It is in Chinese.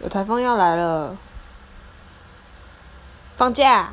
有台风要来了。放假。